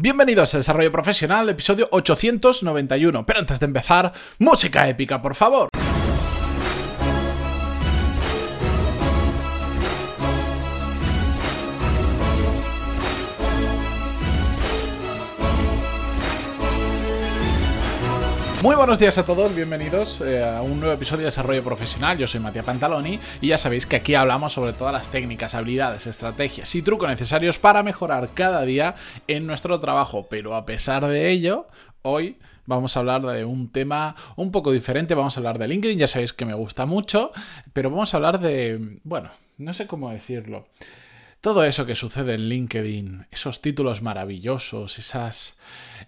Bienvenidos a Desarrollo Profesional, episodio 891. Pero antes de empezar, música épica, por favor. Muy buenos días a todos, bienvenidos eh, a un nuevo episodio de Desarrollo Profesional. Yo soy Matías Pantaloni y ya sabéis que aquí hablamos sobre todas las técnicas, habilidades, estrategias y trucos necesarios para mejorar cada día en nuestro trabajo. Pero a pesar de ello, hoy vamos a hablar de un tema un poco diferente. Vamos a hablar de LinkedIn, ya sabéis que me gusta mucho, pero vamos a hablar de, bueno, no sé cómo decirlo. Todo eso que sucede en LinkedIn, esos títulos maravillosos, esas,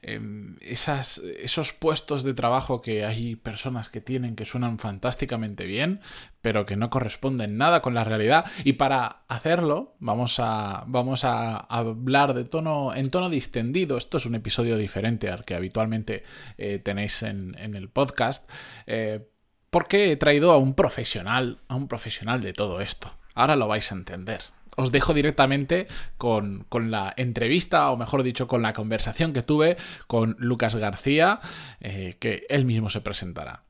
em, esas, esos puestos de trabajo que hay personas que tienen que suenan fantásticamente bien, pero que no corresponden nada con la realidad. Y para hacerlo, vamos a, vamos a hablar de tono, en tono distendido. Esto es un episodio diferente al que habitualmente eh, tenéis en, el podcast. Eh, porque he traído a un profesional, a un profesional de todo esto. Ahora lo vais a entender os dejo directamente con, la entrevista, o mejor dicho, con la conversación que tuve con Lucas García, eh, que él mismo se presentará.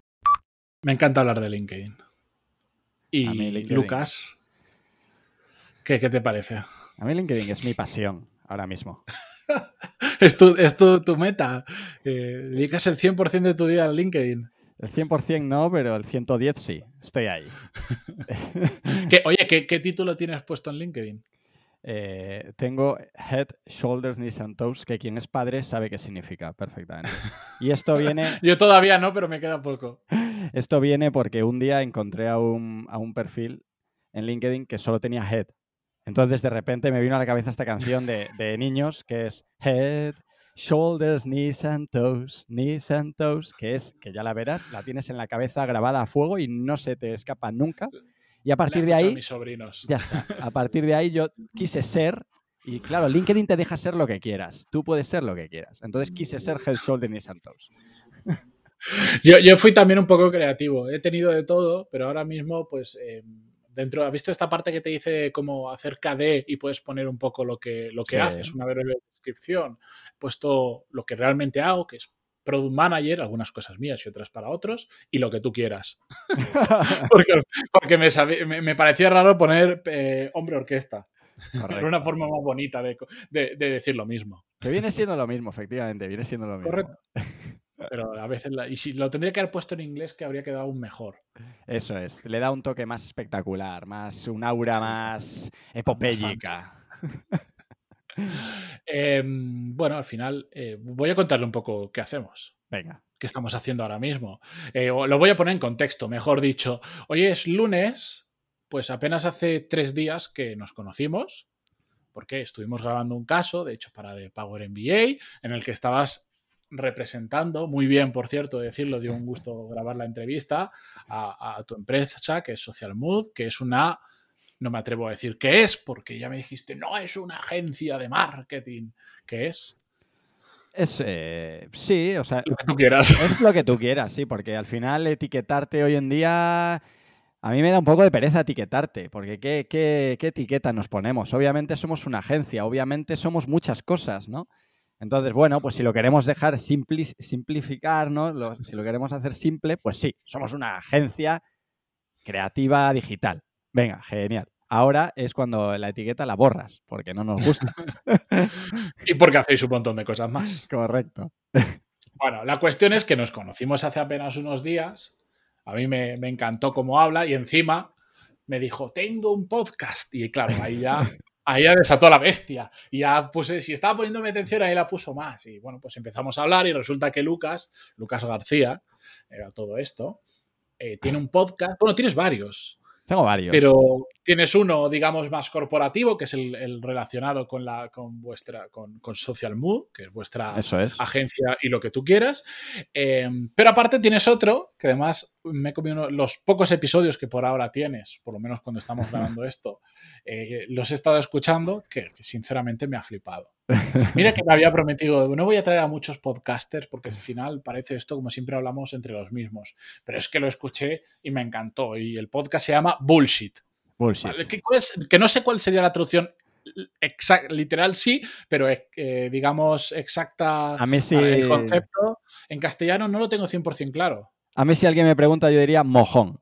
Me encanta hablar de LinkedIn. Y Lucas, ¿qué, te parece? A mí LinkedIn es mi pasión ahora mismo. es tu, es tu, meta. Eh, dedicas el 100% de tu día a LinkedIn. El 100% no, pero el 110 sí. Estoy ahí. oye, ¿qué, título tienes puesto en LinkedIn? Eh, tengo Head, Shoulders, Knees and Toes, que quien es padre sabe qué significa perfectamente. Y esto viene... Yo todavía no, pero me queda poco. Esto viene porque un día encontré a un, perfil en LinkedIn que solo tenía Head. Entonces de repente me vino a la cabeza esta canción de, de niños que es Head, Shoulders, knees and toes, knees and toes, que es, que ya la verás, la tienes en la cabeza grabada a fuego y no se te escapa nunca. Y a partir de ahí, mis sobrinos. ya está. A partir de ahí yo quise ser, y claro, LinkedIn te deja ser lo que quieras. Tú puedes ser lo que quieras. Entonces quise ser Head, Shoulders, Knees and Toes. Yo, yo, fui también un poco creativo. He tenido de todo, pero ahora mismo, pues, em, dentro, ¿has visto esta parte que te dice cómo hacer KD y puedes poner un poco lo que, lo que haces, una breve descripción? He puesto lo que realmente hago, que es Product Manager, algunas cosas mías y otras para otros, y lo que tú quieras. porque, me, parecía raro poner eh, hombre orquesta. Era una forma más bonita de, decir lo mismo. Que viene siendo lo mismo, efectivamente, viene siendo lo mismo. Correcto. Pero a veces, y si lo tendría que haber puesto en inglés, que habría quedado aún mejor. Eso es, le da un toque más espectacular, más un aura más epopélica. Em, bueno, al final eh, voy a contarle un poco qué hacemos. Venga. ¿Qué estamos haciendo ahora mismo? Eh, lo voy a poner en contexto, mejor dicho. Hoy es lunes, pues apenas hace tres días que nos conocimos, porque estuvimos grabando un caso, de hecho, para The Power MBA, en el que estabas representando, muy bien, por cierto, decirlo, dio un gusto grabar la entrevista a, tu empresa, que es Social Mood, que es una, no me atrevo a decir qué es, porque ya me dijiste, no, es una agencia de marketing. ¿Qué es? Es, eh, sí, o sea... Lo que tú quieras. Es lo que tú quieras, sí, porque al final etiquetarte hoy en día... A mí me da un poco de pereza etiquetarte, porque ¿qué, qué, qué etiqueta nos ponemos? Obviamente somos una agencia, obviamente somos muchas cosas, ¿no? Entonces, bueno, pues si lo queremos dejar simplificar, ¿no? si lo queremos hacer simple, pues sí, somos una agencia creativa digital. Venga, genial. Ahora es cuando la etiqueta la borras, porque no nos gusta. y porque hacéis un montón de cosas más. Correcto. Bueno, la cuestión es que nos conocimos hace apenas unos días. A mí me, me encantó cómo habla y encima me dijo, tengo un podcast. Y claro, ahí ya ahí ya desató la bestia. Y ya puse, si estaba poniéndome atención, ahí la puso más. Y bueno, pues empezamos a hablar y resulta que Lucas, Lucas García, era todo esto, eh, tiene un podcast. Bueno, tienes varios. Tengo varios. Pero tienes uno, digamos, más corporativo, que es el, relacionado con la con vuestra con, Social Mood, que es vuestra agencia y lo que tú quieras. Em, pero aparte tienes otro, que además me he comido los pocos episodios que por ahora tienes, por lo menos cuando estamos grabando esto, eh, los he estado escuchando, que sinceramente me ha flipado. Mira que me había prometido, no voy a traer a muchos podcasters porque al final parece esto como siempre hablamos entre los mismos, pero es que lo escuché y me encantó y el podcast se llama Bullshit. Bullshit. Que, no sé cuál sería la traducción literal sí, pero eh, digamos exacta a mí sí. el concepto. En castellano no lo tengo 100% claro. A mí si alguien me pregunta yo diría mojón.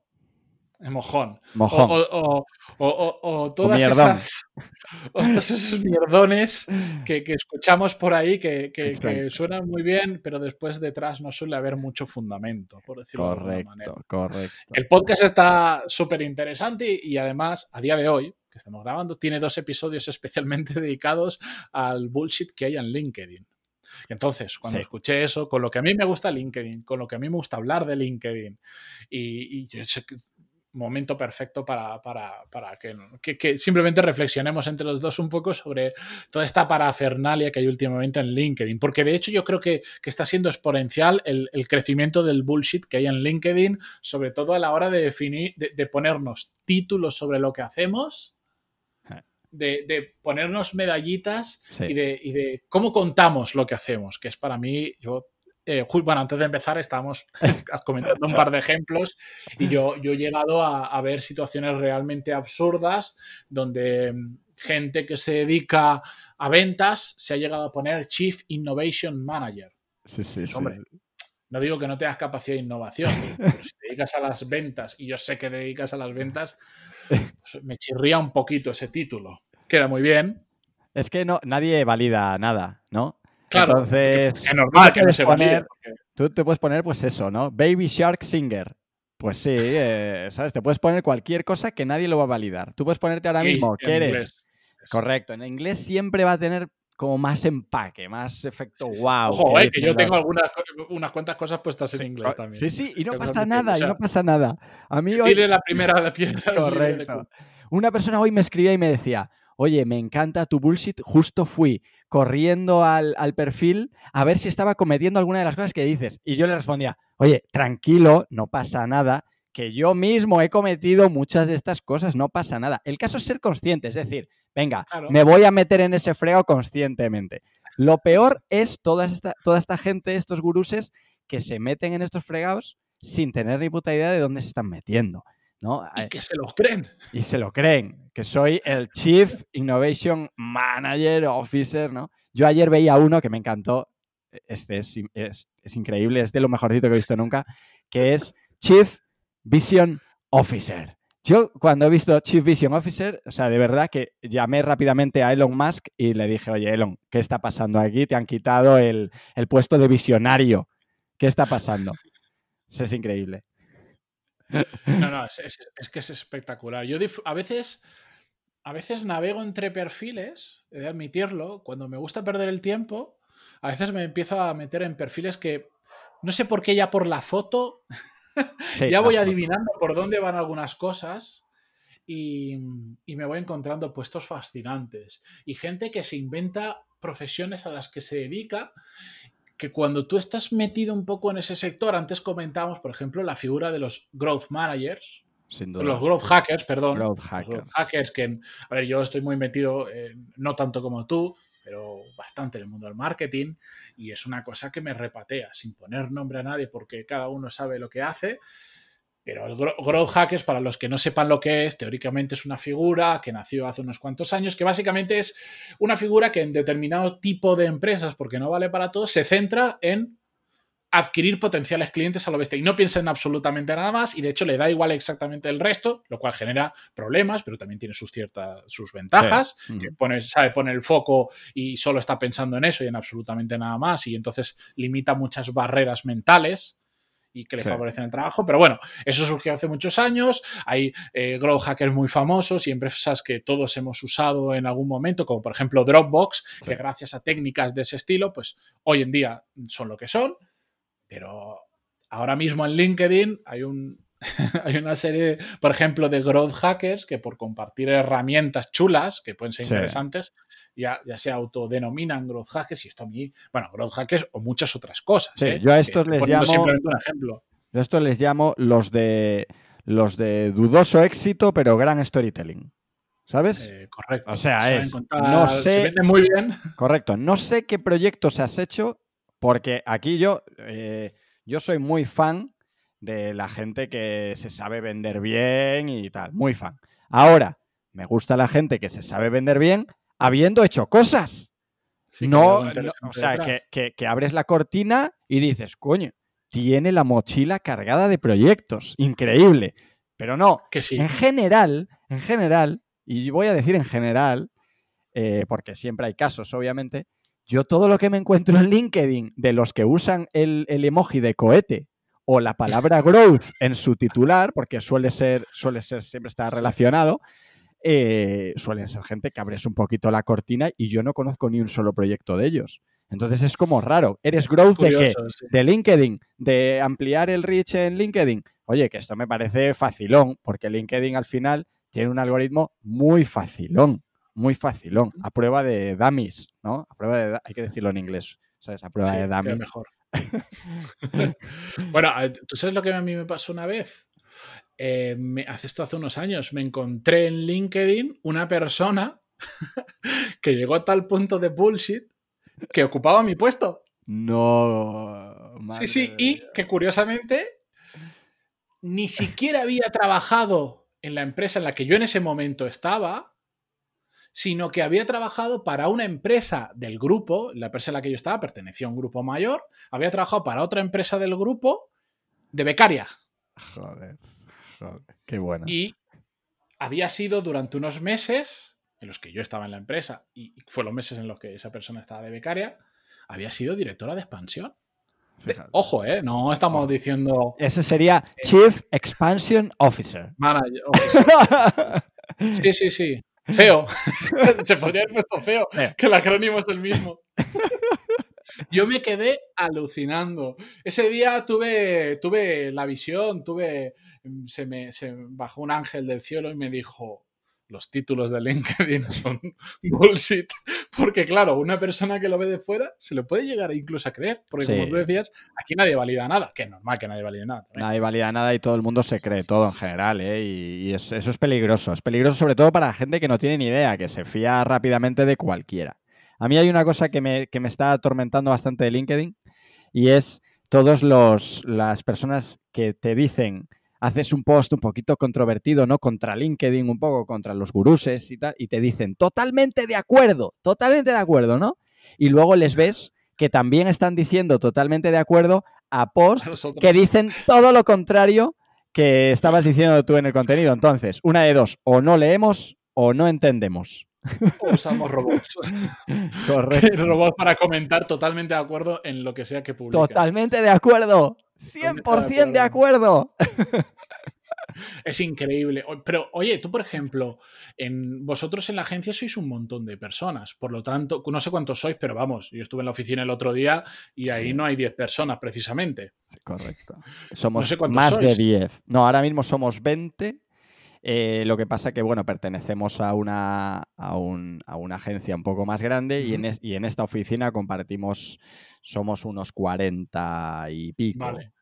Mojón. Mojón. O, o, o, todas esas. todos esos mierdones que, que, escuchamos por ahí que, que, suenan muy bien, pero después detrás no suele haber mucho fundamento, por decirlo correcto, de alguna manera. Correcto. El podcast está súper interesante y, además, a día de hoy, que estamos grabando, tiene dos episodios especialmente dedicados al bullshit que hay en LinkedIn. Entonces, cuando escuché eso, con lo que a mí me gusta LinkedIn, con lo que a mí me gusta hablar de LinkedIn, y, y yo momento perfecto para, para, para que, que, simplemente reflexionemos entre los dos un poco sobre toda esta parafernalia que hay últimamente en LinkedIn. Porque de hecho yo creo que, que está siendo exponencial el, el, crecimiento del bullshit que hay en LinkedIn, sobre todo a la hora de definir, de, ponernos títulos sobre lo que hacemos. De, de ponernos medallitas y, de, y de cómo contamos lo que hacemos, que es para mí, yo eh, bueno, antes de empezar estábamos comentando un par de ejemplos y yo, yo he llegado a, ver situaciones realmente absurdas donde mm, gente que se dedica a ventas se ha llegado a poner Chief Innovation Manager. Sí, sí, sí. Hombre, no digo que no tengas capacidad de innovación, pero si te dedicas a las ventas, y yo sé que te dedicas a las ventas, pues me chirría un poquito ese título. Queda muy bien. Es que no, nadie valida nada, ¿no? Claro, Entonces, es normal que no se poner, Tú te puedes poner, pues eso, ¿no? Baby Shark Singer. Pues sí, eh, ¿sabes? Te puedes poner cualquier cosa que nadie lo va a validar. Tú puedes ponerte ahora mismo que eres. Correcto, en inglés siempre va a tener como más empaque, más efecto wow. Ojo, eh, que yo tengo algunas unas cuantas cosas puestas en inglés también. Sí, sí, y no pasa nada, y no pasa nada. A mí hoy... la primera la piedra. Correcto. Una persona hoy me escribía y me decía, oye, me encanta tu bullshit, justo fui corriendo al, perfil a ver si estaba cometiendo alguna de las cosas que dices. Y yo le respondía, oye, tranquilo, no pasa nada, que yo mismo he cometido muchas de estas cosas, no pasa nada. El caso es ser consciente, es decir, venga, me voy a meter en ese frego conscientemente. Lo peor es toda esta, toda esta gente, estos guruses, que se meten en estos fregados sin tener ni puta idea de dónde se están metiendo. Y eh, que se los creen. Y se lo creen, que soy el Chief Innovation Manager Officer, ¿no? Yo ayer veía uno que me encantó, este es, es, increíble, es de lo mejorcito que he visto nunca, que es Chief Vision Officer. Yo cuando he visto Chief Vision Officer, o sea, de verdad que llamé rápidamente a Elon Musk y le dije, oye, Elon, ¿qué está pasando aquí? Te han quitado el, el puesto de visionario. ¿Qué está pasando? Eso es increíble. No, no, es, que es espectacular. Yo a veces, a veces navego entre perfiles, he de admitirlo, cuando me gusta perder el tiempo, a veces me empiezo a meter en perfiles que no sé por qué ya por la foto ya voy adivinando por dónde van algunas cosas. Y, y, me voy encontrando puestos fascinantes y gente que se inventa profesiones a las que se dedica que cuando tú estás metido un poco en ese sector, antes comentábamos, por ejemplo, la figura de los growth managers, los growth hackers, perdón. Growth hackers. hackers que, a ver, yo estoy muy metido, no tanto como tú, pero bastante en el mundo del marketing y es una cosa que me repatea, sin poner nombre a nadie porque cada uno sabe lo que hace. Pero el Growth Hackers, para los que no sepan lo que es, teóricamente es una figura que nació hace unos cuantos años, que básicamente es una figura que en determinado tipo de empresas, porque no vale para todos, se centra en adquirir potenciales clientes a lo bestia y no piensa en absolutamente nada más y de hecho le da igual exactamente el resto, lo cual genera problemas, pero también tiene sus ciertas sus ventajas, que pone, sabe pone el foco y solo está pensando en eso y en absolutamente nada más y entonces limita muchas barreras mentales y que le favorecen el trabajo. Pero bueno, eso surgió hace muchos años. Hay eh, growth hackers muy famosos y empresas que todos hemos usado en algún momento, como por ejemplo Dropbox, que gracias a técnicas de ese estilo, pues hoy en día son lo que son. Pero ahora mismo en LinkedIn hay un, hay una serie, por ejemplo, de growth hackers que por compartir herramientas chulas, que pueden ser interesantes, ya, ya se autodenominan growth hackers y esto a mí, bueno, growth hackers o muchas otras cosas. ¿eh? yo a estos les llamo... Simplemente un ejemplo. Yo a estos les llamo los de, los de dudoso éxito, pero gran storytelling. ¿Sabes? Eh, correcto. O sea, es. no sé, se vende muy bien. Correcto. No sé qué proyectos has hecho, porque aquí yo, eh, yo soy muy fan de la gente que se sabe vender bien y tal, muy fan. Ahora, me gusta la gente que se sabe vender bien habiendo hecho cosas. Sí, no, o sea, que- que abres la cortina y dices, coño, tiene la mochila cargada de proyectos. Increíble. Pero no, Que sí. en general, en general, y voy a decir en general, eh, porque siempre hay casos, obviamente, yo todo lo que me encuentro en LinkedIn de los que usan el, el emoji de cohete o la palabra growth en su titular, porque suele ser, suele ser, siempre está relacionado, eh, suelen ser gente que abres un poquito la cortina y yo no conozco ni un solo proyecto de ellos. Entonces es como raro. ¿Eres growth de qué? Sí. de LinkedIn, de ampliar el reach en LinkedIn. Oye, que esto me parece facilón, porque LinkedIn al final tiene un algoritmo muy facilón, muy facilón, a prueba de dummies, ¿no? A prueba de, hay que decirlo en inglés, ¿sabes? A prueba Sí, de dummies. mejor. bueno, eh, ¿tú sabes lo que a mí me pasó una vez? Eh, me- hace esto hace unos años, me encontré en LinkedIn una persona que llegó a tal punto de bullshit que ocupaba mi puesto. No. madre Sí, sí, y que curiosamente ni siquiera había trabajado en la empresa en la que yo en ese momento estaba, sino que había trabajado para una empresa del grupo, la empresa en la que yo estaba pertenecía a un grupo mayor, había trabajado para otra empresa del grupo de becaria Joder, joder, qué bueno. y había sido durante unos meses en los que yo estaba en la empresa y fue los meses en los que esa persona estaba de becaria, había sido directora de expansión. De- ojo, ¿eh? No estamos Ojo. diciendo Ese sería Chief Expansion Officer. manager. officer. Sí, sí, sí. Feo. Se podría haber puesto feo, Feo. que el acrónimo es el mismo. Yo me quedé alucinando. Ese día tuve, tuve la visión, tuve. Se me se bajó un ángel del cielo y me dijo: Los títulos de LinkedIn son bullshit. Porque, claro, una persona que lo ve de fuera se lo puede llegar incluso a creer. Porque, como tú decías, aquí nadie valida nada. Que es normal que nadie valide nada. Nadie valida nada y todo el mundo se cree todo en general, ¿eh? Y, y es- eso es peligroso. Es peligroso sobre todo para la gente que no tiene ni idea, que se fía rápidamente de cualquiera. A mí hay una cosa que me, que me está atormentando bastante de LinkedIn y es todas las personas que te dicen, haces un post un poquito controvertido, ¿no? Contra LinkedIn, un poco contra los guruses y tal, y te dicen, totalmente de acuerdo, totalmente de acuerdo, ¿no? Y luego les ves que también están diciendo totalmente de acuerdo a posts que dicen todo lo contrario que estabas diciendo tú en el contenido. Entonces, una de dos, o no leemos o no entendemos. o usamos robots. Correcto. robots para comentar totalmente de acuerdo en lo que sea que publica. Totalmente de acuerdo. 100% de acuerdo. Es increíble. Pero, oye, tú, por ejemplo, en vosotros en la agencia sois un montón de personas. Por lo tanto, no sé cuántos sois, pero vamos, yo estuve en la oficina el otro día y ahí Sí. no hay 10 personas, precisamente. Correcto. Somos sé más de sois. 10. No, ahora mismo somos 20. Eh, lo que pasa que, bueno, pertenecemos a una, a un- a una agencia un poco más grande y, en es- y en esta oficina compartimos, somos unos 40 y pico. Vale.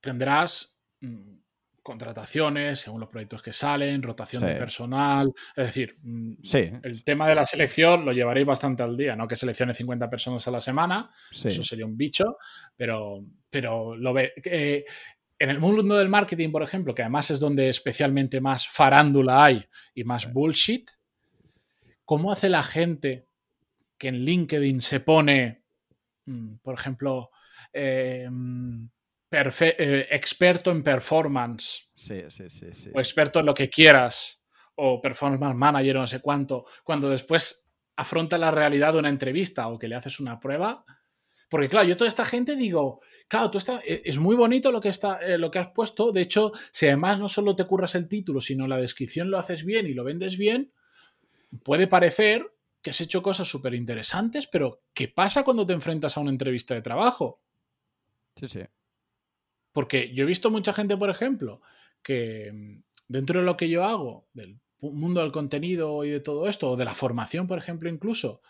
Tendrás mm, contrataciones según los proyectos que salen, rotación de personal. Es decir, mm, Sí, el tema de la selección lo llevaréis bastante al día, no que seleccione 50 personas a la semana, sí. Eso sería un bicho, pero, pero lo ve. eh, en el mundo del marketing, por ejemplo, que además es donde especialmente más farándula hay y más bullshit, ¿cómo hace la gente que en LinkedIn se pone, mm, por ejemplo, eh, mm, eh, experto en performance Sí, sí, sí, sí. o experto en lo que quieras, o performance manager o no sé cuánto, cuando después afronta la realidad de una entrevista o que le haces una prueba. Porque claro, yo toda esta gente digo, claro, tú está, e- es muy bonito lo que, está, eh, lo que has puesto. De hecho, si además no solo te curras el título, sino la descripción lo haces bien y lo vendes bien, puede parecer que has hecho cosas súper interesantes, pero ¿qué pasa cuando te enfrentas a una entrevista de trabajo? Sí, sí. Porque yo he visto mucha gente, por ejemplo, que mm, dentro de lo que yo hago, del mundo del contenido y de todo esto, o de la formación, por ejemplo, incluso,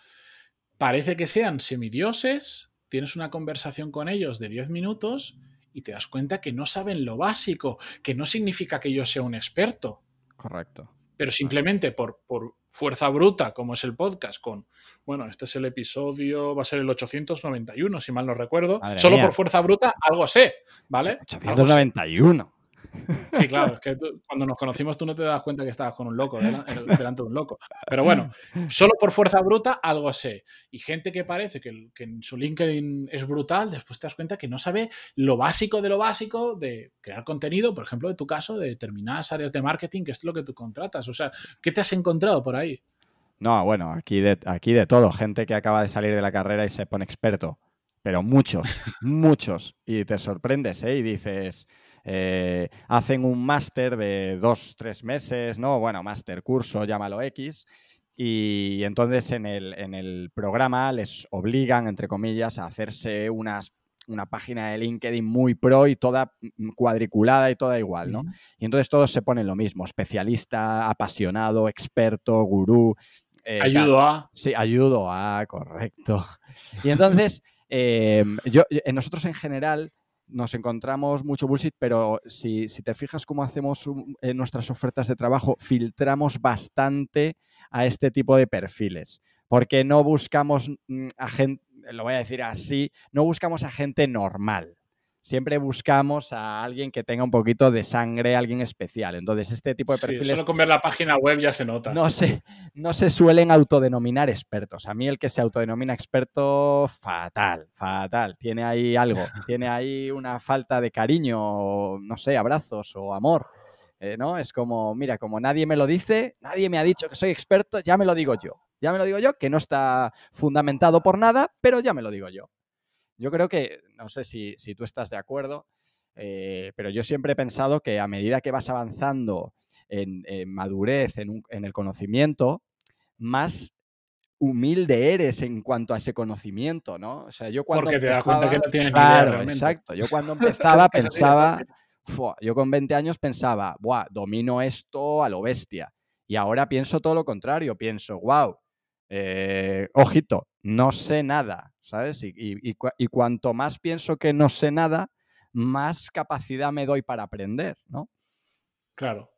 parece que sean semidioses, tienes una conversación con ellos de 10 minutos y te das cuenta que no saben lo básico, que no significa que yo sea un experto, Correcto. pero simplemente por, por fuerza bruta, como es el podcast, con, bueno, este es el episodio, va a ser el 891, si mal no recuerdo, Madre solo mía. por fuerza bruta algo sé, ¿vale? Algo sé. 891. Sí, claro, es que cuando nos conocimos tú no te das cuenta que estabas con un loco, delante, de un loco. Pero bueno, solo por fuerza bruta algo sé. Y gente que parece que, que, en su LinkedIn es brutal, después te das cuenta que no sabe lo básico de lo básico de crear contenido, por ejemplo, de tu caso, de determinadas áreas de marketing, que es lo que tú contratas. O sea, ¿qué te has encontrado por ahí? No, bueno, aquí de, aquí de todo. Gente que acaba de salir de la carrera y se pone experto. Pero muchos, muchos. Y te sorprendes, ¿eh? Y dices, eh, hacen un máster de dos, tres meses, ¿no? Bueno, máster, curso, llámalo X. Y entonces en el, en el programa les obligan, entre comillas, a hacerse unas una página de LinkedIn muy pro y toda cuadriculada y toda igual, ¿no? Y entonces todos se ponen lo mismo, especialista, apasionado, experto, gurú. Eh, ayudo a. Sí, ayudo a, correcto. Y entonces, em, yo, nosotros en general nos encontramos mucho bullshit, pero si, te fijas cómo hacemos en nuestras ofertas de trabajo, filtramos bastante a este tipo de perfiles, porque no buscamos mm, a gente, lo voy a decir así, no buscamos a gente normal. Siempre buscamos a alguien que tenga un poquito de sangre, alguien especial. Entonces, este tipo de perfiles. solo con ver la página web ya se nota. No se, no se suelen autodenominar expertos. A mí, el que se autodenomina experto, fatal, fatal. Tiene ahí algo. tiene ahí una falta de cariño, no sé, abrazos o amor. Eh, ¿no? Es como, mira, como nadie me lo dice, nadie me ha dicho que soy experto, ya me lo digo yo. Ya me lo digo yo, que no está fundamentado por nada, pero ya me lo digo yo. Yo creo que, no sé si, tú estás de acuerdo, eh, pero yo siempre he pensado que a medida que vas avanzando en, madurez, en, el conocimiento, más humilde eres en cuanto a ese conocimiento, ¿no? O sea, yo cuando Porque te das cuenta que no tienes ni idea Exacto. Yo cuando empezaba pensaba, yo con 20 años pensaba, Buah, domino esto a lo bestia. Y ahora pienso todo lo contrario, pienso, wow, eh, ojito, no sé nada, ¿sabes? Y, cuanto más pienso que no sé nada, más capacidad me doy para aprender, ¿no? Claro.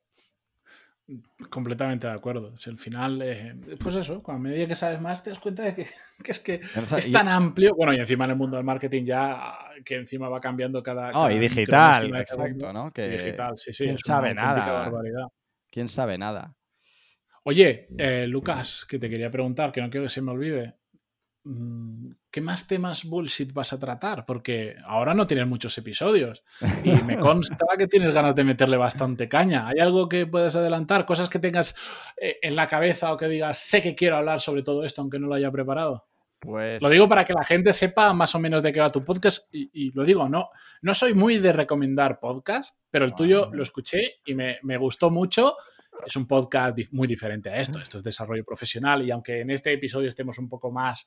Completamente de acuerdo. Si al final, eh, pues eso, cuando a medida que sabes más, te das cuenta de que, es que es tan amplio. Bueno, y encima en el mundo del marketing ya, que encima va cambiando cada. Oh, y digital, exacto, ¿no? Que digital, sí, sí. ¿Quién sabe nada? ¿Quién sabe nada? Oye, eh, Lucas, que te quería preguntar, que no quiero que se me olvide. Mm, ¿Qué más temas bullshit vas a tratar? Porque ahora no tienes muchos episodios y me consta que tienes ganas de meterle bastante caña. ¿Hay algo que puedas adelantar? ¿Cosas que tengas eh, en la cabeza o que digas, sé que quiero hablar sobre todo esto aunque no lo haya preparado? Pues... Lo digo para que la gente sepa más o menos de qué va tu podcast y, lo digo, no, no soy muy de recomendar podcast, pero el tuyo lo escuché y me, me gustó mucho es un podcast muy diferente a esto. Esto es desarrollo profesional y aunque en este episodio estemos un poco más,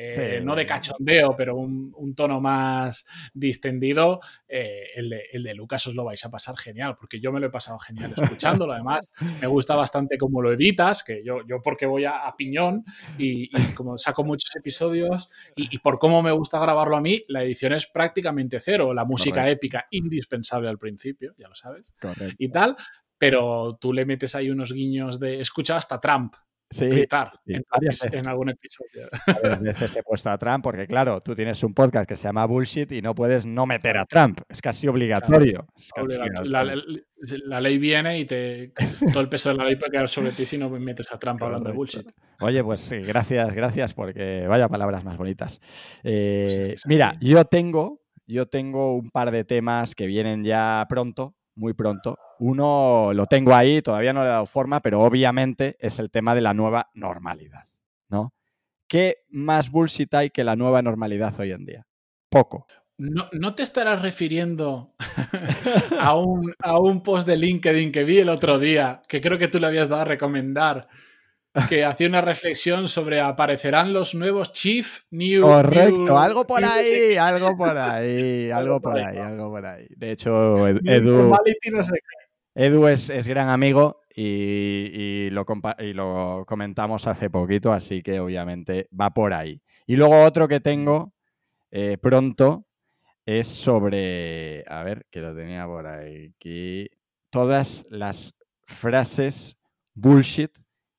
eh, no de cachondeo, pero un, tono más distendido, eh, el, de, Lucas os lo vais a pasar genial, porque yo me lo he pasado genial escuchándolo. Además, me gusta bastante cómo lo editas, que yo, yo porque voy a, piñón y, como saco muchos episodios y, por cómo me gusta grabarlo a mí, la edición es prácticamente cero. La música épica indispensable al principio, ya lo sabes. Y tal, pero tú le metes ahí unos guiños de escucha hasta Trump. Sí, gritar en, algún episodio. Varias veces he puesto a Trump porque, claro, tú tienes un podcast que se llama Bullshit y no puedes no meter a Trump. Es casi obligatorio. La, ley viene y te, todo el peso de la ley puede quedar sobre ti si no metes a Trump hablando de bullshit. Oye, pues sí, gracias, gracias, porque vaya palabras más bonitas. Eh, mira, yo tengo, yo tengo un par de temas que vienen ya pronto, muy pronto. Uno lo tengo ahí, todavía no le he dado forma, pero obviamente es el tema de la nueva normalidad, ¿no? ¿Qué más bullshit hay que la nueva normalidad hoy en día? Poco. No, te estarás refiriendo a, un, a un post de LinkedIn que vi el otro día, que creo que tú le habías dado a recomendar, que hacía una reflexión sobre aparecerán los nuevos Chief New. Correcto, algo por ahí, algo por ahí, algo por ahí, algo por ahí. De hecho, Edu. Edu es, gran amigo y, lo y, lo comentamos hace poquito, así que obviamente va por ahí. Y luego otro que tengo eh, pronto es sobre. A ver, que lo tenía por aquí. Todas las frases bullshit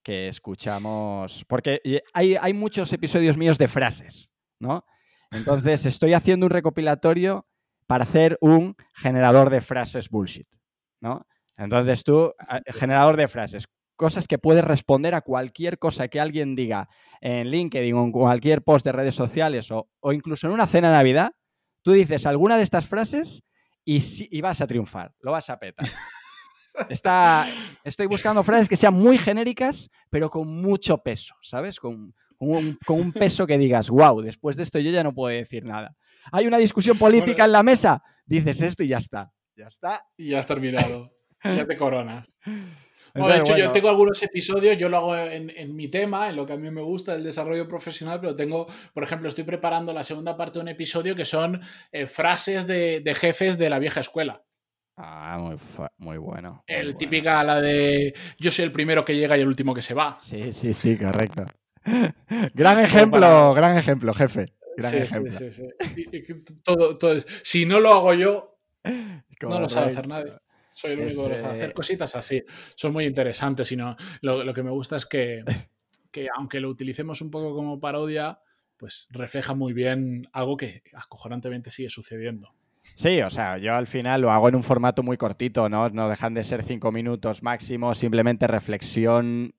que escuchamos, porque hay, hay muchos episodios míos de frases, ¿no? Entonces estoy haciendo un recopilatorio para hacer un generador de frases bullshit, ¿no? Entonces tú, generador de frases, cosas que puedes responder a cualquier cosa que alguien diga en LinkedIn o en cualquier post de redes sociales o, incluso en una cena de Navidad, tú dices alguna de estas frases y, y vas a triunfar, lo vas a petar. Está, estoy buscando frases que sean muy genéricas, pero con mucho peso, ¿sabes? Con, con, un, peso que digas, wow, después de esto yo ya no puedo decir nada. Hay una discusión política en la mesa, dices esto y ya está. Ya está. Y ya has terminado. ya te coronas. de hecho, yo tengo algunos episodios, yo lo hago en, mi tema, en lo que a mí me gusta, el desarrollo profesional, pero tengo, por ejemplo, estoy preparando la segunda parte de un episodio que son eh, frases de, jefes de la vieja escuela. Ah, muy, muy bueno. el típica, la de yo soy el primero que llega y el último que se va. Sí, sí, sí, correcto. gran ejemplo, gran ejemplo, jefe. Gran ejemplo. Sí, sí, todo, todo, si no lo hago yo, no lo sabe hacer nadie. Soy el único que lo sabe hacer cositas así. Son muy interesantes. Sino, lo, lo que me gusta es que, que, aunque lo utilicemos un poco como parodia, pues refleja muy bien algo que acojonantemente sigue sucediendo. Sí, o sea, yo al final lo hago en un formato muy cortito, ¿no? No dejan de ser cinco minutos máximo, simplemente reflexión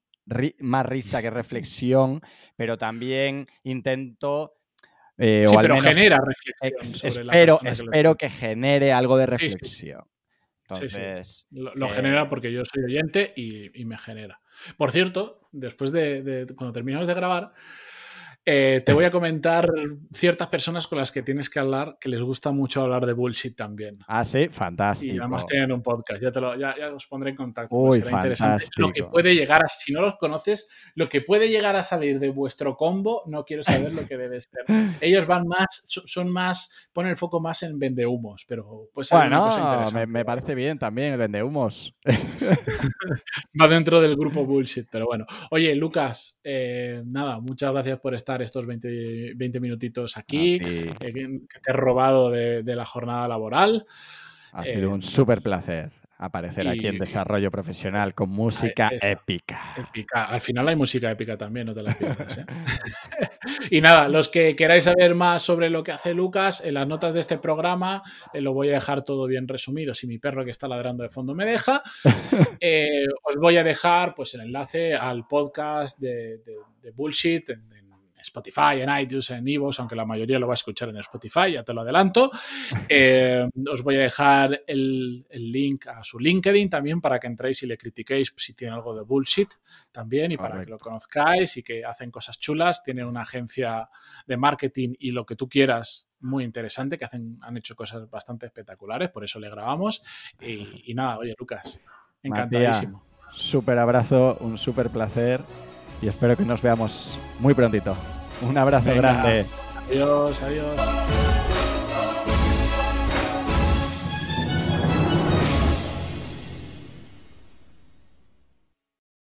más risa que reflexión, pero también intento... Eh, sí, pero genera reflexión. espero, espero que genere algo de reflexión. Entonces, Lo, eh, genera porque yo soy oyente y, me genera. Por cierto, después de cuando terminamos de grabar, eh, te voy a comentar ciertas personas con las que tienes que hablar que les gusta mucho hablar de bullshit también. Ah, sí, fantástico. Y además tienen un podcast, ya, te lo, ya, os pondré en contacto. Uy, fantástico. Lo que puede llegar a, si no los conoces, lo que puede llegar a salir de vuestro combo, no quiero saber lo que debe ser. Ellos van más, son más, ponen el foco más en vendehumos, pero pues bueno, me, me, parece bien también el vendehumos. Va dentro del grupo bullshit, pero bueno. Oye, Lucas, eh, nada, muchas gracias por estar estos 20, 20 minutitos aquí, eh, que te he robado de, la jornada laboral. Ha sido un eh, súper placer aparecer aquí en Desarrollo Profesional con música épica. épica. Al final hay música épica también, no te la pierdas. ¿eh? y nada, los que queráis saber más sobre lo que hace Lucas, en las notas de este programa eh, lo voy a dejar todo bien resumido, si mi perro que está ladrando de fondo me deja. Eh, os voy a dejar pues el enlace al podcast de, Bullshit, Spotify, en iTunes, en Evox, aunque la mayoría lo va a escuchar en Spotify, ya te lo adelanto. Eh, os voy a dejar el, link a su LinkedIn también para que entréis y le critiquéis si tiene algo de bullshit también y para que lo conozcáis y que hacen cosas chulas. Tienen una agencia de marketing y lo que tú quieras muy interesante, que hacen, han hecho cosas bastante espectaculares, por eso le grabamos. Y, nada, oye Lucas, encantadísimo. Súper abrazo, un súper placer y espero que nos veamos muy prontito. Un abrazo grande. Adiós, adiós.